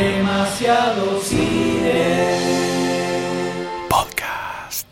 Demasiado cine. Podcast.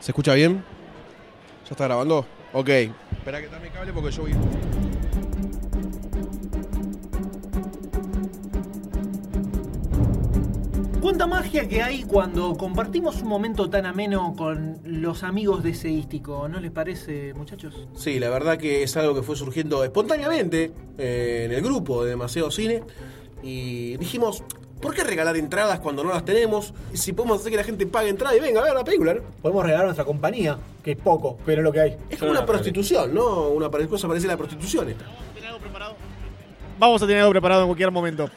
¿Se escucha bien? ¿Ya está grabando? Ok. Espera que dame cable porque yo voy. ¿Cuánta magia que hay cuando compartimos un momento tan ameno con los amigos de Seístico? ¿No les parece, muchachos? Sí, la verdad que es algo que fue surgiendo espontáneamente eh, en el grupo de Demasiado Cine. Y dijimos, ¿por qué regalar entradas cuando no las tenemos? Y si podemos hacer que la gente pague entrada y venga a ver la película, ¿no? Podemos regalar nuestra compañía, que es poco, pero es lo que hay. Es como una prostitución, ¿no? Una cosa parecida a la prostitución esta. Vamos a tener algo preparado en cualquier momento.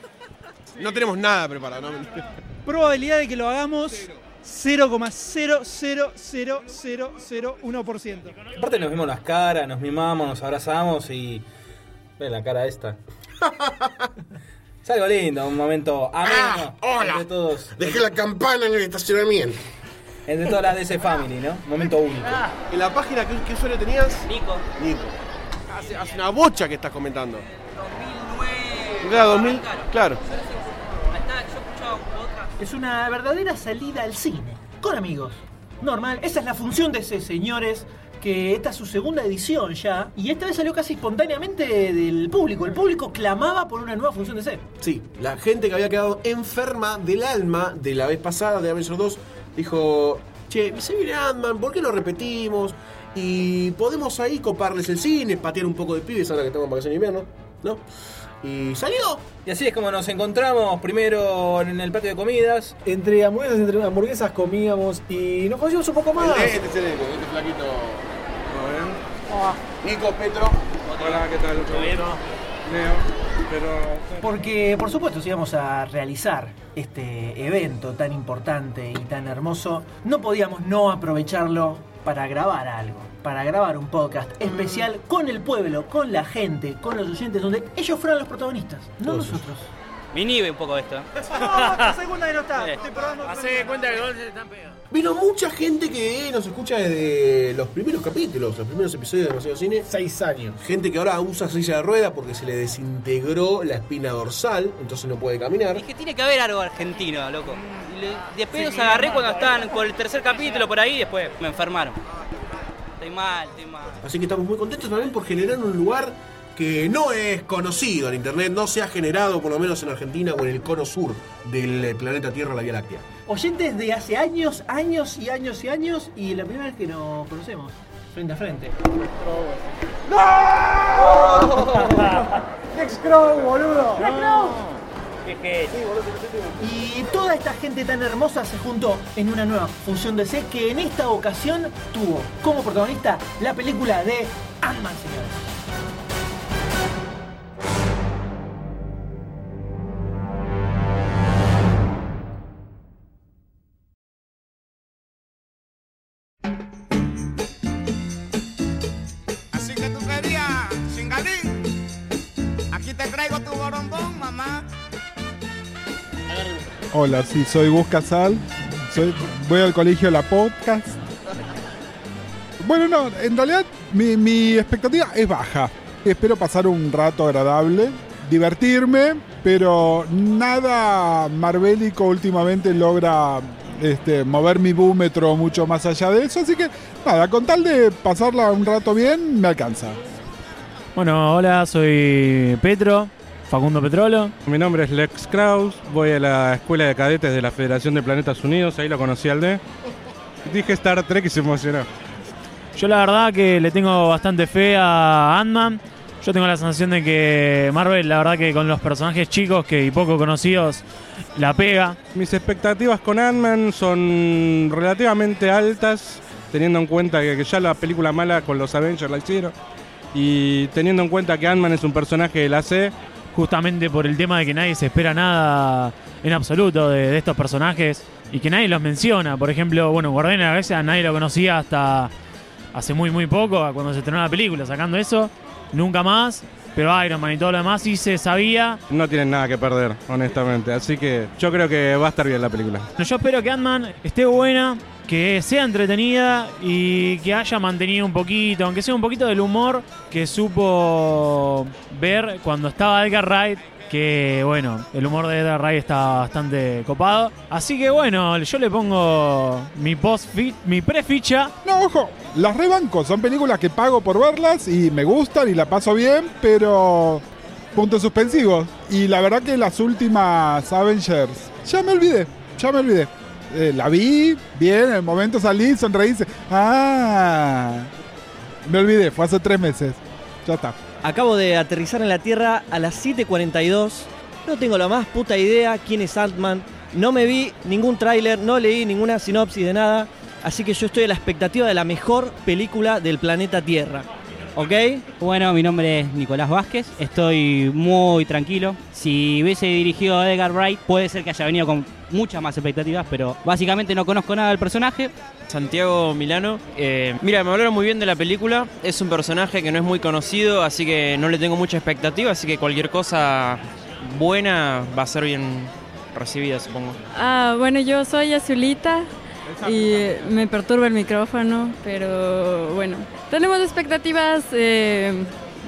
No tenemos nada preparado, ¿no? Probabilidad de que lo hagamos 0,00001%. Aparte nos vimos las caras, nos mimamos, nos abrazamos y... Ve la cara esta. Es algo lindo, un momento ameno. hola. Entre todos. Dejé la campana en el estacionamiento. Entre todas las de ese family, ¿no? Un momento único. En la página, ¿qué, qué usuario tenías? Nico. Nico. Hace, hace una bocha que estás comentando. Claro, 2000, claro. Ahí está, yo escuchaba un podcast. Es una verdadera salida al cine, con amigos. Normal, esa es la función de ese, señores, que esta es su segunda edición ya, y esta vez salió casi espontáneamente del público. El público clamaba por una nueva función de ser. Sí, la gente que había quedado enferma del alma de la vez pasada de Avengers 2 dijo, che, se viene Ant-Man, ¿por qué no repetimos? Y podemos ahí coparles el cine, patear un poco de pibes ahora que estamos en vacaciones de invierno, ¿no? Y salió. Y así es como nos encontramos primero en el patio de comidas. Entre hamburguesas, entre hamburguesas comíamos y nos conocimos un poco más. Este es el este flaquito. Nico, Petro. Hola, ¿qué tal? ¿Todo bien? Pero... Porque, por supuesto, si íbamos a realizar este evento tan importante y tan hermoso, no podíamos no aprovecharlo para grabar algo, para grabar un podcast especial con el pueblo, con la gente, con los oyentes, donde ellos fueran los protagonistas, no nosotros. Me inhibe un poco esto. segunda que no está. Eh, Estoy probando. Hacé cuenta que gol se están pegando. Vino mucha gente que nos escucha desde los primeros capítulos, los primeros episodios de Demasiado Cine. Seis años. Gente que ahora usa silla de rueda porque se le desintegró la espina dorsal, entonces no puede caminar. Es que tiene que haber algo argentino, loco. Después los agarré cuando estaban por el tercer capítulo por ahí y después me enfermaron. Estoy mal, estoy mal. Así que estamos muy contentos también por generar un lugar que no es conocido en internet, no se ha generado por lo menos en Argentina o en el cono sur del eh, planeta Tierra, la Vía Láctea. Oyentes de hace años, años y años y años, y la primera vez que nos conocemos, frente a frente. Next Crow, boludo. Y toda esta gente tan hermosa se juntó en una nueva función de C que en esta ocasión tuvo como protagonista la película de Ant-Man, señores. Hola, sí, soy Gus Casal. Soy, voy al colegio La Podcast. Bueno, no, en realidad mi, mi expectativa es baja. Espero pasar un rato agradable, divertirme, pero nada marvélico últimamente logra este, mover mi búmetro mucho más allá de eso. Así que nada, con tal de pasarla un rato bien, me alcanza. Bueno, hola, soy Petro, Facundo Petrolo. Mi nombre es Lex Kraus, voy a la Escuela de Cadetes de la Federación de Planetas Unidos, ahí lo conocí al D. Dije Star Trek y se emocionó. Yo la verdad que le tengo bastante fe a Ant-Man. Yo tengo la sensación de que Marvel, la verdad que con los personajes chicos que y poco conocidos, la pega. Mis expectativas con Ant-Man son relativamente altas, teniendo en cuenta que, ya la película mala con los Avengers la hicieron. Y teniendo en cuenta que Ant-Man es un personaje de la C, Justamente por el tema de que nadie se espera nada en absoluto de, de estos personajes y que nadie los menciona. Por ejemplo, bueno, Guardián la Galaxia nadie lo conocía hasta hace muy muy poco, cuando se estrenó la película, sacando eso. Nunca más. Pero Iron Man y todo lo demás sí se sabía. no tienen nada que perder, honestamente. Así que yo creo que va a estar bien la película. Yo espero que Ant-Man esté buena, que sea entretenida y que haya mantenido un poquito, aunque sea un poquito del humor que supo ver cuando estaba Edgar Wright. Que bueno, el humor de Edgar Wright está bastante copado. Así que bueno, yo le pongo mi post mi preficha. No, ojo, las rebanco, son películas que pago por verlas y me gustan y la paso bien, pero puntos suspensivos. Y la verdad que las últimas Avengers, ya me olvidé, ya me olvidé. Eh, la vi, bien, en el momento salí, sonreí, dice, ah, me olvidé, fue hace tres meses. Ya está. Acabo de aterrizar en la Tierra a las 7.42. No tengo la más puta idea quién es Ant-Man. No me vi ningún tráiler, no leí ninguna sinopsis de nada. Así que yo estoy a la expectativa de la mejor película del planeta Tierra. ¿Ok? Bueno, mi nombre es Nicolás Vázquez, estoy muy tranquilo. Si hubiese dirigido a Edgar Wright, puede ser que haya venido con muchas más expectativas, pero básicamente no conozco nada del personaje. Santiago Milano. Eh, mira, me hablaron muy bien de la película. Es un personaje que no es muy conocido, así que no le tengo mucha expectativa, así que cualquier cosa buena va a ser bien recibida, supongo. Ah, bueno, yo soy Azulita, y me perturba el micrófono, pero bueno, tenemos expectativas eh,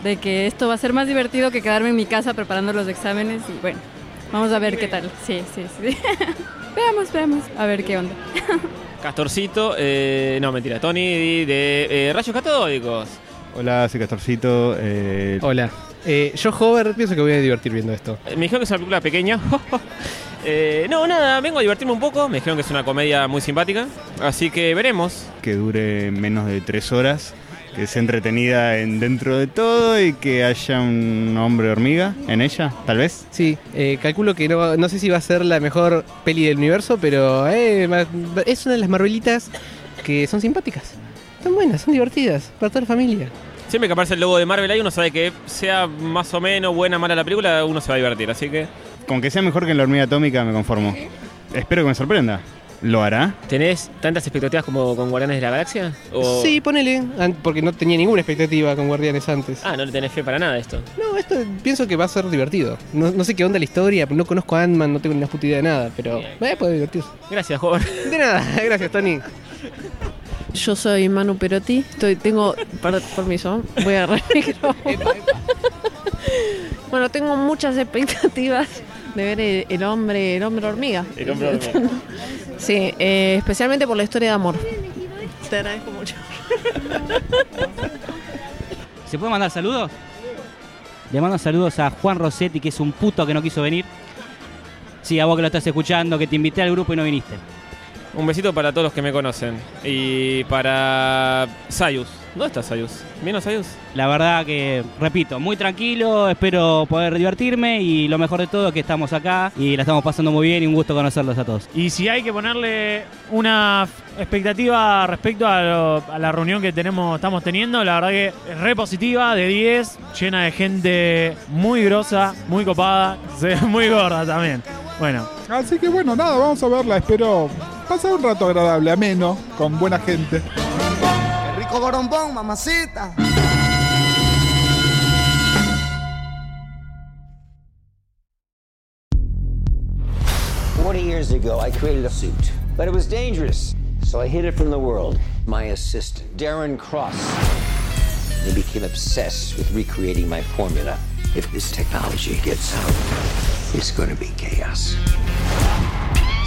de que esto va a ser más divertido que quedarme en mi casa preparando los exámenes y bueno, vamos a ver qué tal. Sí, sí, sí. veamos, veamos, a ver qué onda. Castorcito, eh, no mentira, Tony de eh, Rayos Catódicos. Hola, soy Castorcito. Hola. yo, Hover, pienso que voy a divertir viendo esto. Me dijeron que es una película pequeña. Eh, no, nada, vengo a divertirme un poco. Me dijeron que es una comedia muy simpática. Así que veremos. Que dure menos de tres horas. Que sea entretenida en, dentro de todo y que haya un hombre hormiga en ella, tal vez. Sí, eh, calculo que no, no sé si va a ser la mejor peli del universo, pero eh, es una de las Marvelitas que son simpáticas. Son buenas, son divertidas, para toda la familia. Siempre que aparece el logo de Marvel ahí, uno sabe que sea más o menos buena o mala la película, uno se va a divertir. Así que con que sea mejor que en la hormiga atómica me conformo. Espero que me sorprenda. ¿Lo hará? ¿Tenés tantas expectativas como con Guardianes de la Galaxia? Sí, ponele, porque no tenía ninguna expectativa con Guardianes antes. Ah, no le tenés fe para nada esto. No, esto pienso que va a ser divertido. No, sé qué onda la historia, no conozco a Ant-Man, no tengo ni una puta idea de nada, pero va a poder divertirse. Gracias, joven. De nada, gracias, Tony. Yo soy Manu Perotti, estoy, tengo, permiso, voy a agarrar el Bueno, tengo muchas expectativas de ver el, hombre el hombre hormiga. El hombre hormiga. sí, eh, especialmente por la historia de amor. Te agradezco mucho. ¿Se puede mandar saludos? Le mando saludos a Juan Rossetti, que es un puto que no quiso venir. Sí, a vos que lo estás escuchando, que te invité al grupo y no viniste. Un besito para todos los que me conocen. Y para Sayus. ¿Dónde está Sayus? ¿Vino Sayus? La verdad que, repito, muy tranquilo, espero poder divertirme y lo mejor de todo es que estamos acá y la estamos pasando muy bien y un gusto conocerlos a todos. Y si hay que ponerle una expectativa respecto a, la reunión que tenemos, estamos teniendo, la verdad que es re positiva, de 10, llena de gente muy grosa, muy copada, muy gorda también. Bueno. Así que bueno, nada, vamos a verla, espero pasar un rato agradable, ameno, con buena gente. Mamacita. Forty years ago, I created a suit, but it was dangerous, so I hid it from the world. My assistant, Darren Cross, he became obsessed with recreating my formula. If this technology gets out, it's going to be chaos.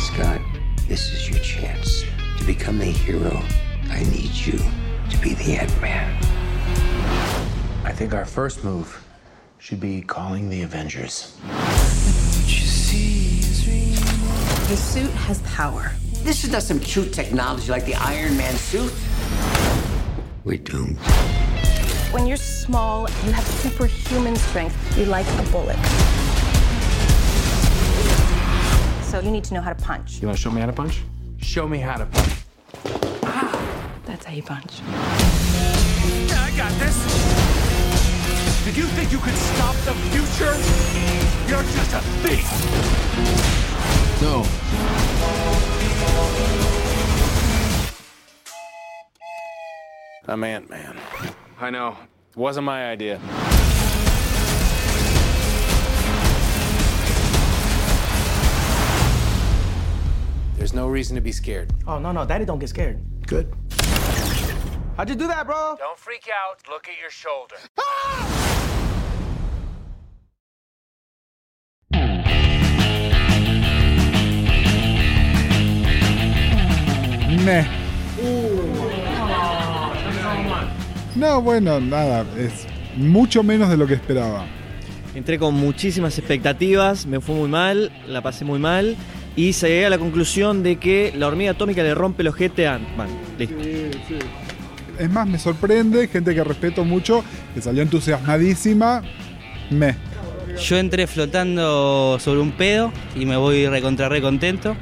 Scott, this is your chance to become the hero. I need you be the Ant-Man. I think our first move should be calling the Avengers. The suit has power. This is not some cute technology like the Iron Man suit. We're doomed. When you're small, you have superhuman strength. You're like a bullet. So you need to know how to punch. You want to show me how to punch? Show me how to punch. That's how you punch. I got this. Did you think you could stop the future? You're just a thief. No. I'm Ant-Man. I know. It wasn't my idea. There's no reason to be scared. Oh, no, no, Daddy don't get scared. Good. How'd you do that, bro? Don't freak out. Look at your shoulder. Meh. No, bueno, nada, es mucho menos de lo que esperaba. Entré con muchísimas expectativas, me fue muy mal, la pasé muy mal y llegué a la conclusión de que la hormiga atómica le rompe el ojete a Ant-Man. Listo. Es más, me sorprende, gente que respeto mucho, que salió entusiasmadísima. Meh. Yo entré flotando sobre un pedo y me voy recontra re contento.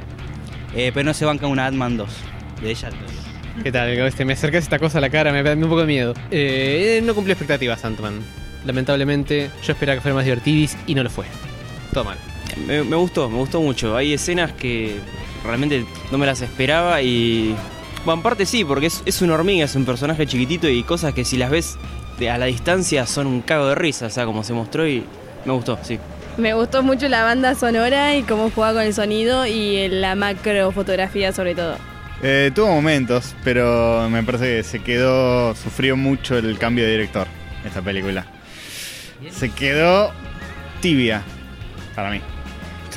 Eh, pero no se banca una Ant-Man 2. De ella. ¿Qué tal? Este, me acercas esta cosa a la cara, me da un poco de miedo. Eh, no cumplió expectativas, Ant-Man. Lamentablemente, yo esperaba que fuera más divertidis y no lo fue. Todo mal. Me, me gustó, me gustó mucho. Hay escenas que realmente no me las esperaba y. Bueno, en parte sí, porque es, es una hormiga, es un personaje chiquitito y cosas que si las ves de- a la distancia son un cago de risa, o sea, como se mostró y me gustó, sí. Me gustó mucho la banda sonora y cómo jugaba con el sonido y la macro fotografía sobre todo. Eh, tuvo momentos, pero me parece que se quedó, sufrió mucho el cambio de director esta película. Se quedó tibia para mí.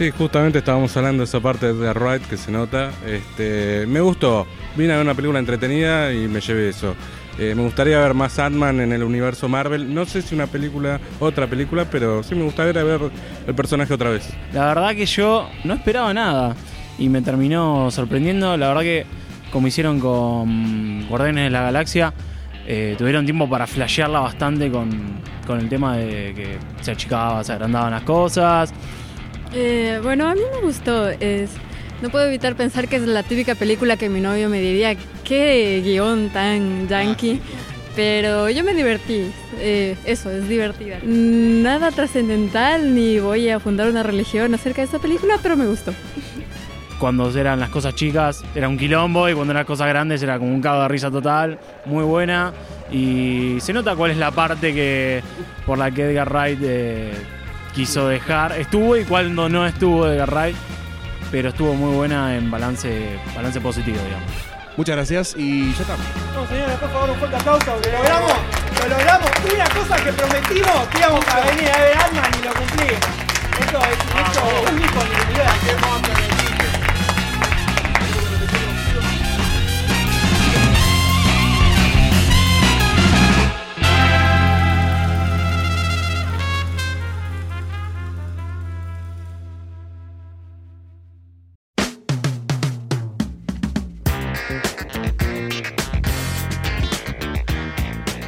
Sí, justamente estábamos hablando de esa parte de Wright que se nota. Este, me gustó. Vine a ver una película entretenida y me llevé eso. Eh, me gustaría ver más Ant-Man en el universo Marvel. No sé si una película, otra película, pero sí me gustaría ver el personaje otra vez. La verdad que yo no esperaba nada y me terminó sorprendiendo. La verdad que como hicieron con Guardianes de la Galaxia, eh, tuvieron tiempo para flashearla bastante con, con el tema de que se achicaba, se agrandaban las cosas. Eh, bueno, a mí me gustó. Es, no puedo evitar pensar que es la típica película que mi novio me diría, qué guion tan yankee. Pero yo me divertí. Eh, eso, es divertida. Nada trascendental ni voy a fundar una religión acerca de esta película, pero me gustó. Cuando eran las cosas chicas era un quilombo y cuando eran cosas grandes era como un cago de risa total, muy buena. Y se nota cuál es la parte que por la que Edgar Wright eh, quiso dejar. Estuvo y cuando no estuvo Edgar Wright, pero estuvo muy buena en balance, balance positivo, digamos. Muchas gracias y ya estamos. No, señores, por favor, un fuerte aplauso, lo logramos, lo logramos. Una cosa que prometimos que íbamos a venir a ver Ant-Man y lo cumplimos. Esto es un hecho único en el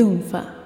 Lunfa.